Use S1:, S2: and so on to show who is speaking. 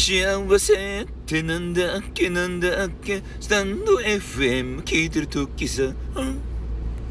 S1: 幸せってなんだっけなんだっけスタンド FM 聞いてる時さ、うん